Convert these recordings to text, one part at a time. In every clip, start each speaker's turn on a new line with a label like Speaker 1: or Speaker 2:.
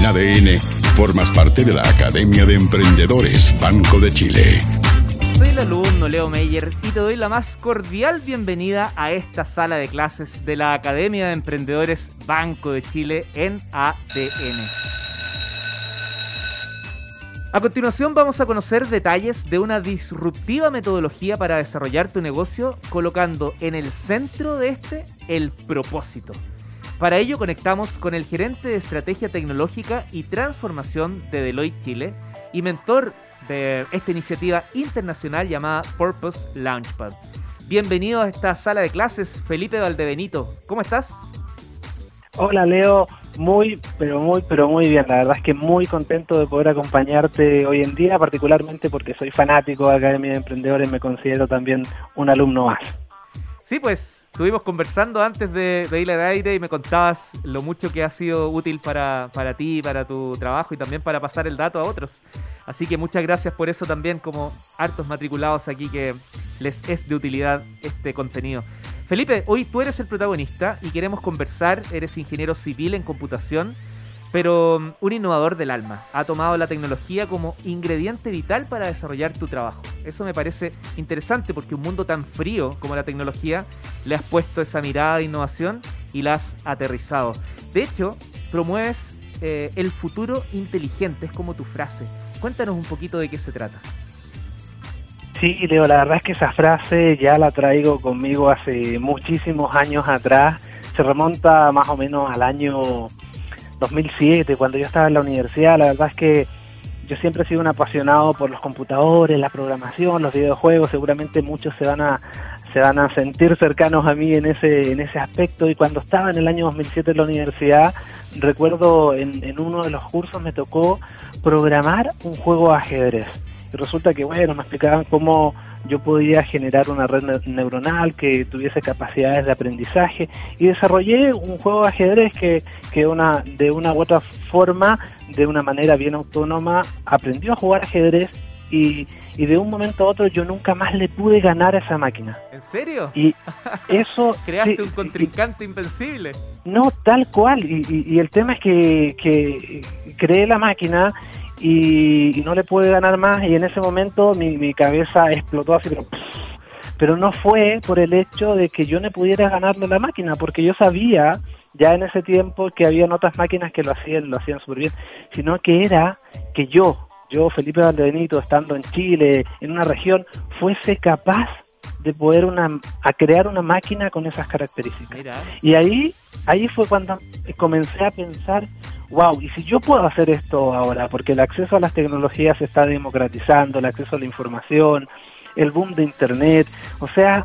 Speaker 1: En ADN, formas parte de la Academia de Emprendedores Banco de Chile.
Speaker 2: Soy el alumno Leo Meyer y te doy la más cordial bienvenida a esta sala de clases de la Academia de Emprendedores Banco de Chile en ADN. A continuación vamos a conocer detalles de una disruptiva metodología para desarrollar tu negocio colocando en el centro de este el propósito. Para ello conectamos con el gerente de estrategia tecnológica y transformación de Deloitte Chile y mentor de esta iniciativa internacional llamada Purpose Launchpad. Bienvenido a esta sala de clases, Felipe Valdebenito. ¿Cómo estás?
Speaker 3: Hola Leo, muy, pero muy, pero muy bien. La verdad es que muy contento de poder acompañarte hoy en día, particularmente porque soy fanático de Academia de Emprendedores, me considero también un alumno más.
Speaker 2: Sí, pues estuvimos conversando antes de, ir al aire y me contabas lo mucho que ha sido útil para, para ti, para tu trabajo y también para pasar el dato a otros. Así que muchas gracias por eso también como hartos matriculados aquí que les es de utilidad este contenido. Felipe, hoy tú eres el protagonista y queremos conversar, eres ingeniero civil en computación pero mm, un innovador del alma. Ha tomado la tecnología como ingrediente vital para desarrollar tu trabajo. Eso me parece interesante porque un mundo tan frío como la tecnología le has puesto esa mirada de innovación y la has aterrizado. De hecho, promueves eh, el futuro inteligente, es como tu frase. Cuéntanos un poquito de qué se trata.
Speaker 3: Sí, Leo, la verdad es que esa frase ya la traigo conmigo hace muchísimos años atrás. Se remonta más o menos al año 2007, cuando yo estaba en la universidad, la verdad es que yo siempre he sido un apasionado por los computadores, la programación, los videojuegos, seguramente muchos se van a se van a sentir cercanos a mí en ese en ese aspecto y cuando estaba en el año 2007 en la universidad, recuerdo en, en uno de los cursos me tocó programar un juego de ajedrez. Y resulta que, bueno, me explicaban cómo yo podía generar una red neuronal que tuviese capacidades de aprendizaje y desarrollé un juego de ajedrez que, que una, de una u otra forma, de una manera bien autónoma, aprendió a jugar ajedrez y, y de un momento a otro yo nunca más le pude ganar a esa máquina.
Speaker 2: ¿En serio?
Speaker 3: Y eso...
Speaker 2: Creaste un contrincante invencible.
Speaker 3: No, tal cual. Y, y, el tema es que, que creé la máquina y, no le pude ganar más y en ese momento mi, mi cabeza explotó así, pero, pero no fue por el hecho de que yo no pudiera ganarle la máquina, porque yo sabía ya en ese tiempo que habían otras máquinas que lo hacían, lo hacían súper bien, sino que era que yo, yo Felipe Valdebenito, estando en Chile, en una región, fuese capaz de poder una, a crear una máquina con esas características. Y ahí, ahí fue cuando comencé a pensar, wow, y si yo puedo hacer esto ahora, porque el acceso a las tecnologías se está democratizando, el acceso a la información, el boom de Internet, o sea,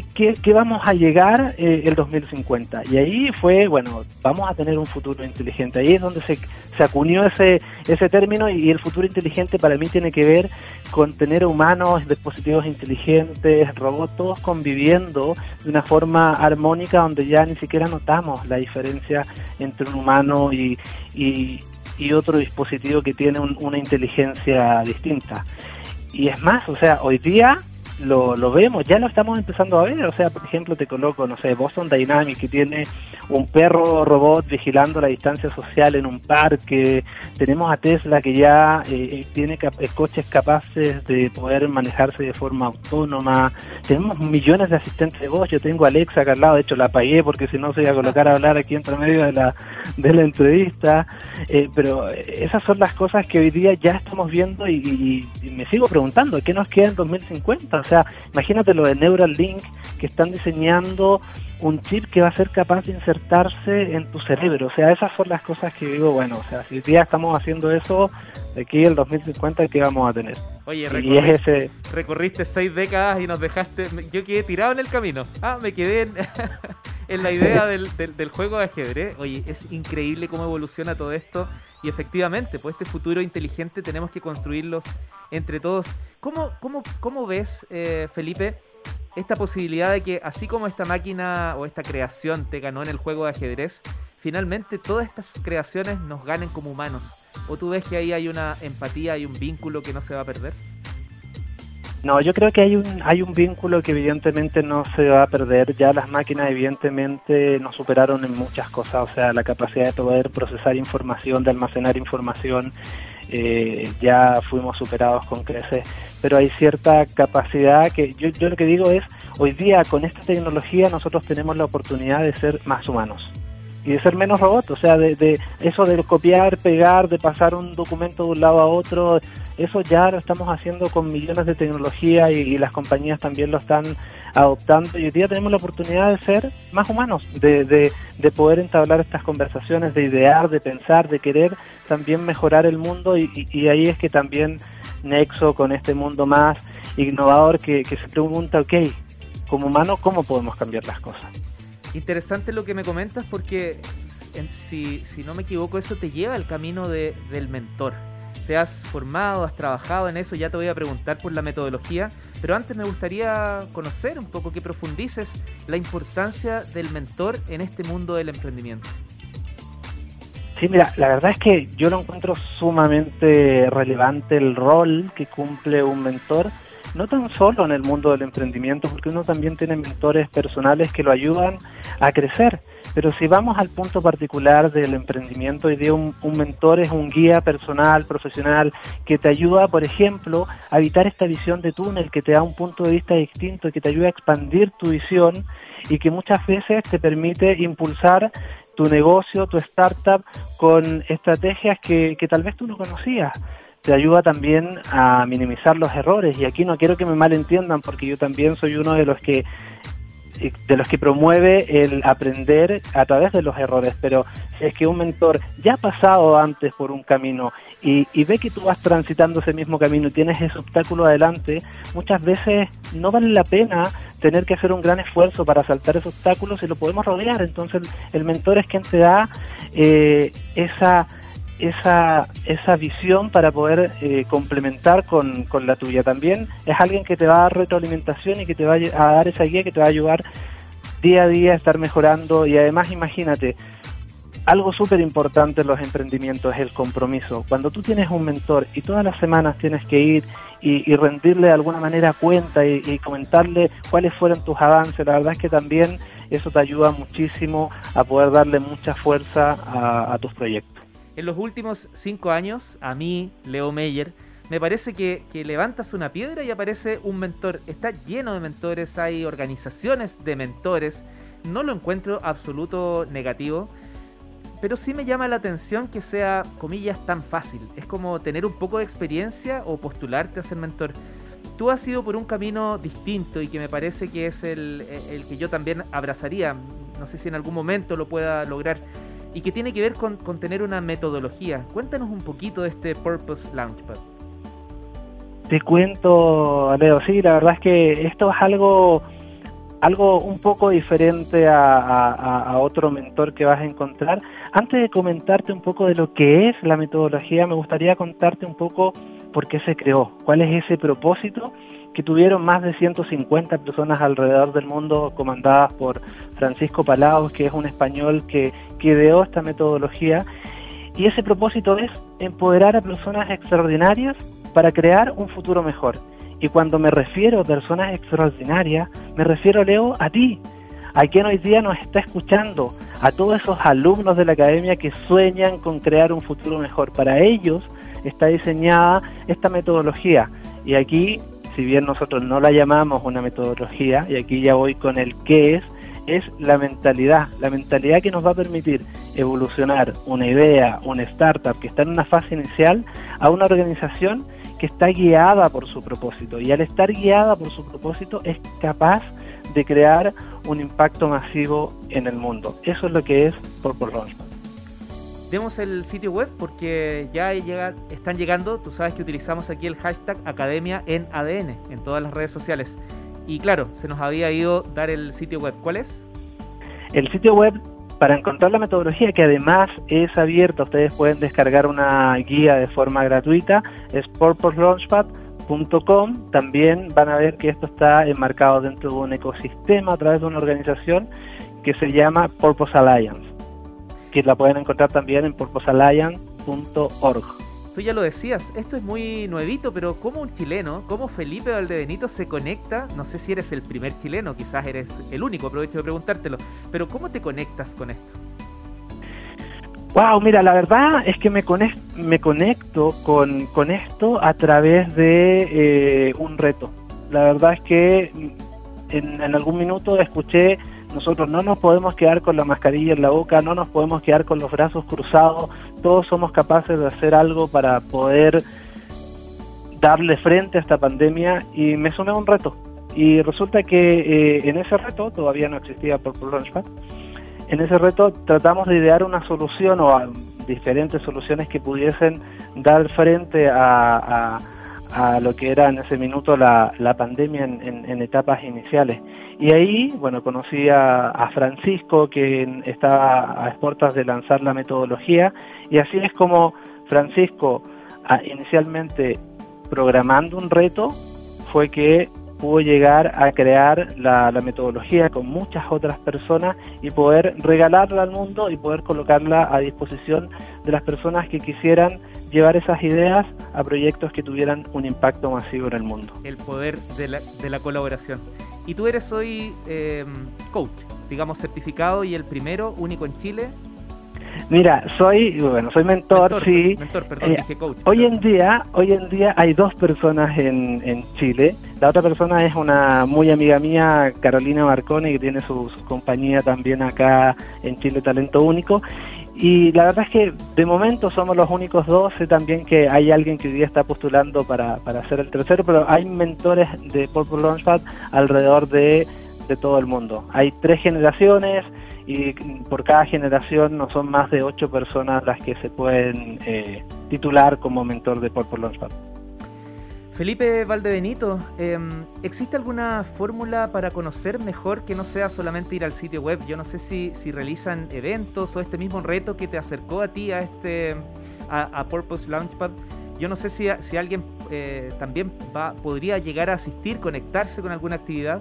Speaker 3: ¿qué, vamos a llegar eh, el 2050? Y ahí fue, bueno, vamos a tener un futuro inteligente. Ahí es donde se, se acuñó ese, ese término y, el futuro inteligente para mí tiene que ver con tener humanos, dispositivos inteligentes, robots, todos conviviendo de una forma armónica donde ya ni siquiera notamos la diferencia entre un humano y, y, otro dispositivo que tiene una inteligencia distinta. Y es más, o sea, hoy día lo, lo vemos, ya lo estamos empezando a ver. O sea, por ejemplo, te coloco, no sé, Boston Dynamics, que tiene un perro robot vigilando la distancia social en un parque. Tenemos a Tesla, que ya eh, eh, tiene eh, coches capaces de poder manejarse de forma autónoma. Tenemos millones de asistentes de voz. Yo tengo a Alexa acá al lado, de hecho la apagué porque si no se iba a colocar a hablar aquí entre medio de la, de la entrevista. pero esas son las cosas que hoy día ya estamos viendo y, y me sigo preguntando, ¿qué nos queda en 2050? O sea, imagínate lo de Neuralink que están diseñando un chip que va a ser capaz de insertarse en tu cerebro. O sea, esas son las cosas que digo, bueno, o sea, si hoy día estamos haciendo eso, de aquí el 2050, ¿qué vamos a tener?
Speaker 2: Oye, recorriste, recorriste seis décadas y nos dejaste, yo quedé tirado en el camino. Ah, me quedé en, la idea del, del juego de ajedrez. Oye, es increíble cómo evoluciona todo esto. Y efectivamente, pues este futuro inteligente tenemos que construirlos entre todos. ¿Cómo, cómo, cómo ves, eh, Felipe, esta posibilidad de que así como esta máquina o esta creación te ganó en el juego de ajedrez, finalmente todas estas creaciones nos ganen como humanos? ¿O tú ves que ahí hay una empatía, y un vínculo que no se va a perder?
Speaker 3: No, yo creo que hay un, hay un vínculo que evidentemente no se va a perder. Ya las máquinas evidentemente nos superaron en muchas cosas, o sea, la capacidad de poder procesar información, de almacenar información, eh, ya fuimos superados con creces, pero hay cierta capacidad que yo, yo lo que digo es, hoy día con esta tecnología nosotros tenemos la oportunidad de ser más humanos y de ser menos robots, o sea, de, de, eso de copiar, pegar, de pasar un documento de un lado a otro, eso ya lo estamos haciendo con millones de tecnología y, las compañías también lo están adoptando y hoy día tenemos la oportunidad de ser más humanos, de, de, de poder entablar estas conversaciones, de idear, de pensar, de querer también mejorar el mundo y, y, ahí es que también Nexo con este mundo más innovador que, que se pregunta, ok, como humano, ¿cómo podemos cambiar las cosas?
Speaker 2: Interesante lo que me comentas porque si, si no me equivoco eso te lleva al camino de, del mentor. Te has formado, has trabajado en eso, ya te voy a preguntar por la metodología, pero antes me gustaría conocer un poco, que profundices la importancia del mentor en este mundo del emprendimiento.
Speaker 3: Sí, mira, la verdad es que yo lo encuentro sumamente relevante el rol que cumple un mentor no tan solo en el mundo del emprendimiento, porque uno también tiene mentores personales que lo ayudan a crecer. Pero si vamos al punto particular del emprendimiento, hoy día un, mentor es un guía personal, profesional, que te ayuda, por ejemplo, a evitar esta visión de túnel, que te da un punto de vista distinto, que te ayuda a expandir tu visión y que muchas veces te permite impulsar tu negocio, tu startup, con estrategias que, que tal vez tú no conocías te ayuda también a minimizar los errores y aquí no quiero que me malentiendan porque yo también soy uno de los que de los que promueve el aprender a través de los errores, pero si es que un mentor ya ha pasado antes por un camino y, y, ve que tú vas transitando ese mismo camino y tienes ese obstáculo adelante, muchas veces no vale la pena tener que hacer un gran esfuerzo para saltar esos obstáculos y lo podemos rodear. Entonces el mentor es quien te da eh, esa esa, esa visión para poder eh, complementar con, con, la tuya. También es alguien que te va a dar retroalimentación y que te va a dar esa guía que te va a ayudar día a día a estar mejorando y además imagínate, algo súper importante en los emprendimientos es el compromiso. Cuando tú tienes un mentor y todas las semanas tienes que ir y, rendirle de alguna manera cuenta y, comentarle cuáles fueron tus avances, la verdad es que también eso te ayuda muchísimo a poder darle mucha fuerza a tus proyectos.
Speaker 2: En los últimos cinco años, a mí, Leo Meyer, me parece que, levantas una piedra y aparece un mentor. Está lleno de mentores, hay organizaciones de mentores. No lo encuentro absoluto negativo, pero sí me llama la atención que sea, comillas, tan fácil. Es como tener un poco de experiencia o postularte a ser mentor. Tú has ido por un camino distinto y que me parece que es el, el que yo también abrazaría. No sé si en algún momento lo pueda lograr y que tiene que ver con, tener una metodología. Cuéntanos un poquito de este Purpose Launchpad.
Speaker 3: Te cuento, Leo, sí, la verdad es que esto es algo, algo un poco diferente a, otro mentor que vas a encontrar. Antes de comentarte un poco de lo que es la metodología, me gustaría contarte un poco por qué se creó, cuál es ese propósito que tuvieron más de 150 personas alrededor del mundo comandadas por Francisco Palaos, que es un español que, que ideó esta metodología. Y ese propósito es empoderar a personas extraordinarias para crear un futuro mejor. Y cuando me refiero a personas extraordinarias, me refiero, Leo, a ti, a quien hoy día nos está escuchando, a todos esos alumnos de la academia que sueñan con crear un futuro mejor. Para ellos está diseñada esta metodología. Y aquí si bien nosotros no la llamamos una metodología, y aquí ya voy con el qué es, es la mentalidad, la mentalidad que nos va a permitir evolucionar una idea, una startup que está en una fase inicial a una organización que está guiada por su propósito y al estar guiada por su propósito es capaz de crear un impacto masivo en el mundo. Eso es lo que es Purple Launchpad.
Speaker 2: Demos el sitio web porque ya están llegando, tú sabes que utilizamos aquí el hashtag Academia en ADN en todas las redes sociales. Y claro, se nos había ido dar el sitio web. ¿Cuál es?
Speaker 3: El sitio web para encontrar la metodología que además es abierta, ustedes pueden descargar una guía de forma gratuita, es purposelaunchpad.com. También van a ver que esto está enmarcado dentro de un ecosistema a través de una organización que se llama Purpose Alliance que la pueden encontrar también en purposealliance.org.
Speaker 2: tú ya lo decías, esto es muy nuevito, pero ¿cómo un chileno, cómo Felipe Valdebenito se conecta? No sé si eres el primer chileno, quizás eres el único, aprovecho de preguntártelo, pero ¿cómo te conectas con esto?
Speaker 3: Wow, mira, la verdad es que me, conecto, me conecto con, con esto a través de eh, un reto. La verdad es que en, en algún minuto escuché nosotros no nos podemos quedar con la mascarilla en la boca, no nos podemos quedar con los brazos cruzados, todos somos capaces de hacer algo para poder darle frente a esta pandemia y me a un reto. Y resulta que eh, en ese reto, todavía no existía por Launchpad, en ese reto tratamos de idear una solución o diferentes soluciones que pudiesen dar frente a, lo que era en ese minuto la, pandemia en etapas iniciales. Y ahí, bueno, conocí a, Francisco, que estaba a exportas de lanzar la metodología, y así es como Francisco, inicialmente programando un reto, fue que pudo llegar a crear la, metodología con muchas otras personas y poder regalarla al mundo y poder colocarla a disposición de las personas que quisieran llevar esas ideas a proyectos que tuvieran un impacto masivo en el mundo.
Speaker 2: El poder de la, de la colaboración. Y tú eres hoy em, coach, digamos certificado y el primero, único en Chile.
Speaker 3: Mira, soy, bueno, soy mentor, sí. Mentor, perdón, eh, dije coach. Hoy en día, hoy en día hay dos personas en, en Chile. La otra persona es una muy amiga mía, Carolina Marconi, que tiene su, su compañía también acá en Chile Talento Único. Y la verdad es que de momento somos los únicos dos, sé también que hay alguien que hoy día está postulando para, para ser el tercero, pero hay mentores de Purple Launchpad alrededor de, de todo el mundo. Hay tres generaciones y por cada generación no son más de ocho personas las que se pueden eh, titular como mentor de Purple Launchpad.
Speaker 2: Felipe Valdebenito, em, ¿existe alguna fórmula para conocer mejor que no sea solamente ir al sitio web? Yo no sé si, si realizan eventos o este mismo reto que te acercó a ti a este a, Purpose Launchpad. Yo no sé si, si alguien eh, también va, podría llegar a asistir, conectarse con alguna actividad.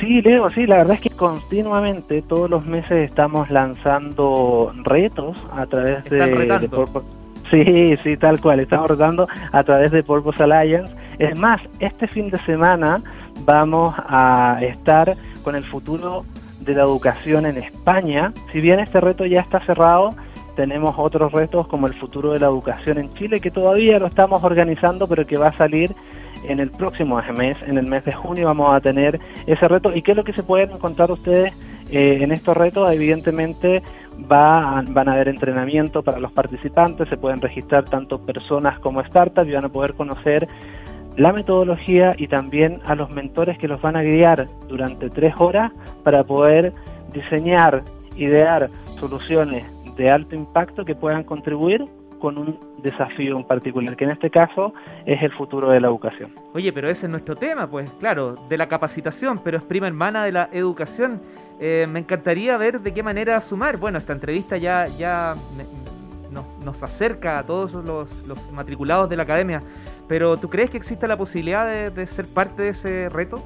Speaker 3: Sí, Leo, sí, la verdad es que continuamente, todos los meses estamos lanzando retos a través de, de Purpose Sí, sí, tal cual. Estamos rodando a través de Purpose Alliance. Es más, este fin de semana vamos a estar con el futuro de la educación en España. Si bien este reto ya está cerrado, tenemos otros retos como el futuro de la educación en Chile, que todavía lo estamos organizando, pero que va a salir en el próximo mes, en el mes de junio vamos a tener ese reto. ¿Y qué es lo que se pueden encontrar ustedes eh, en estos retos? Evidentemente va van a haber entrenamiento para los participantes, se pueden registrar tanto personas como startups y van a poder conocer la metodología y también a los mentores que los van a guiar durante tres horas para poder diseñar, idear soluciones de alto impacto que puedan contribuir con un desafío en particular, que en este caso es el futuro de la educación.
Speaker 2: Oye, pero ese es nuestro tema, pues claro, de la capacitación, pero es prima hermana de la educación. Eh, me encantaría ver de qué manera sumar. Bueno, esta entrevista ya, ya nos acerca a todos los, matriculados de la academia, pero ¿tú crees que existe la posibilidad de, ser parte de ese reto?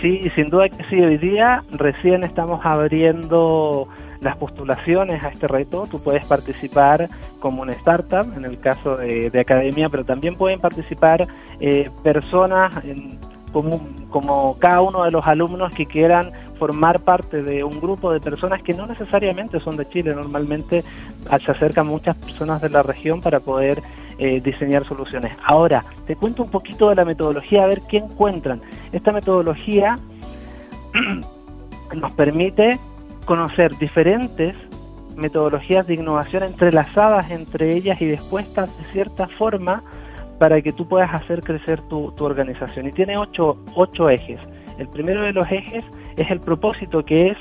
Speaker 3: Sí, sin duda que sí. Hoy día recién estamos abriendo las postulaciones a este reto. Tú puedes participar como una startup, en el caso de, academia, pero también pueden participar eh, personas como, como cada uno de los alumnos que quieran formar parte de un grupo de personas que no necesariamente son de Chile, normalmente se acercan muchas personas de la región para poder eh, diseñar soluciones. Ahora, te cuento un poquito de la metodología, a ver qué encuentran. Esta metodología nos permite conocer diferentes metodologías de innovación entrelazadas entre ellas y dispuestas de cierta forma para que tú puedas hacer crecer tu, tu organización. Y tiene ocho, ocho ejes. El primero de los ejes es el propósito, que es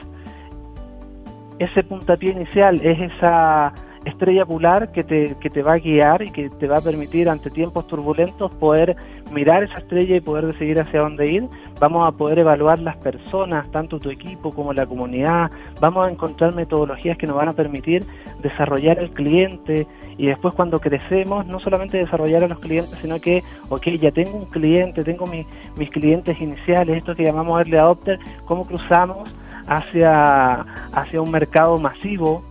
Speaker 3: ese puntapié inicial, es esa estrella polar que te, que te va a guiar y que te va a permitir ante tiempos turbulentos poder mirar esa estrella y poder decidir hacia dónde ir. Vamos a poder evaluar las personas, tanto tu equipo como la comunidad. Vamos a encontrar metodologías que nos van a permitir desarrollar el cliente y después cuando crecemos, no solamente desarrollar a los clientes, sino que, ok, ya tengo un cliente, tengo mis clientes iniciales, esto que llamamos early adopter, cómo cruzamos hacia, hacia un mercado masivo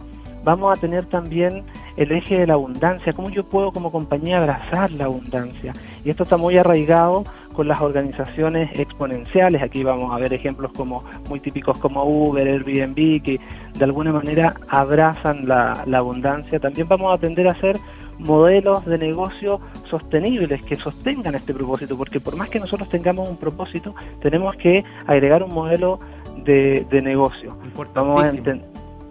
Speaker 3: vamos a tener también el eje de la abundancia, cómo yo puedo como compañía abrazar la abundancia. Y esto está muy arraigado con las organizaciones exponenciales. Aquí vamos a ver ejemplos como muy típicos como Uber, Airbnb, que de alguna manera abrazan la, la abundancia. También vamos a aprender a hacer modelos de negocio sostenibles que sostengan este propósito, porque por más que nosotros tengamos un propósito, tenemos que agregar un modelo de, de negocio. Vamos a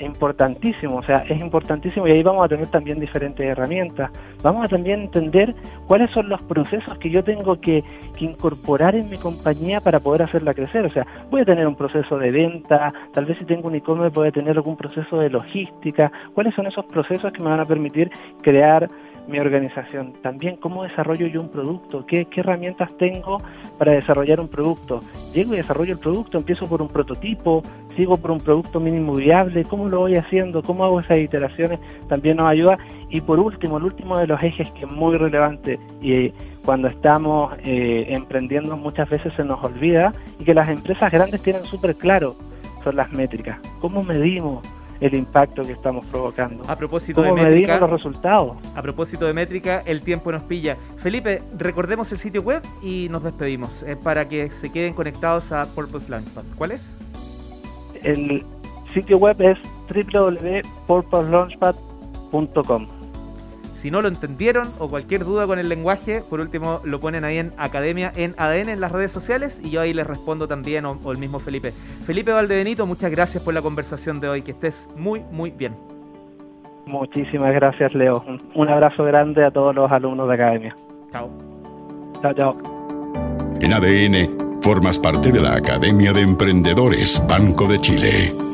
Speaker 3: importantísimo, o sea, es importantísimo y ahí vamos a tener también diferentes herramientas. Vamos a también entender cuáles son los procesos que yo tengo que, incorporar en mi compañía para poder hacerla crecer. O sea, voy a tener un proceso de venta, tal vez si tengo un e-commerce voy a tener algún proceso de logística. ¿Cuáles son esos procesos que me van a permitir crear mi organización. También cómo desarrollo yo un producto, qué, qué herramientas tengo para desarrollar un producto. Llego y desarrollo el producto, empiezo por un prototipo, sigo por un producto mínimo viable, cómo lo voy haciendo, cómo hago esas iteraciones, también nos ayuda. Y por último, el último de los ejes que es muy relevante y cuando estamos eh, emprendiendo muchas veces se nos olvida y que las empresas grandes tienen súper claro, son las métricas. ¿Cómo medimos? El impacto que estamos provocando.
Speaker 2: A propósito de métrica,
Speaker 3: los resultados.
Speaker 2: A propósito de métrica, el tiempo nos pilla. Felipe, recordemos el sitio web y nos despedimos eh, para que se queden conectados a Purpose Launchpad. ¿Cuál es?
Speaker 3: El sitio web es www.purposelaunchpad.com.
Speaker 2: Si no lo entendieron o cualquier duda con el lenguaje, por último lo ponen ahí en Academia en ADN en las redes sociales y yo ahí les respondo también o, el mismo Felipe. Felipe Valdebenito, muchas gracias por la conversación de hoy, que estés muy, muy bien.
Speaker 3: Muchísimas gracias, Leo. Un abrazo grande a todos los alumnos de Academia.
Speaker 2: Chao.
Speaker 3: Chao, chao.
Speaker 1: En ADN formas parte de la Academia de Emprendedores Banco de Chile.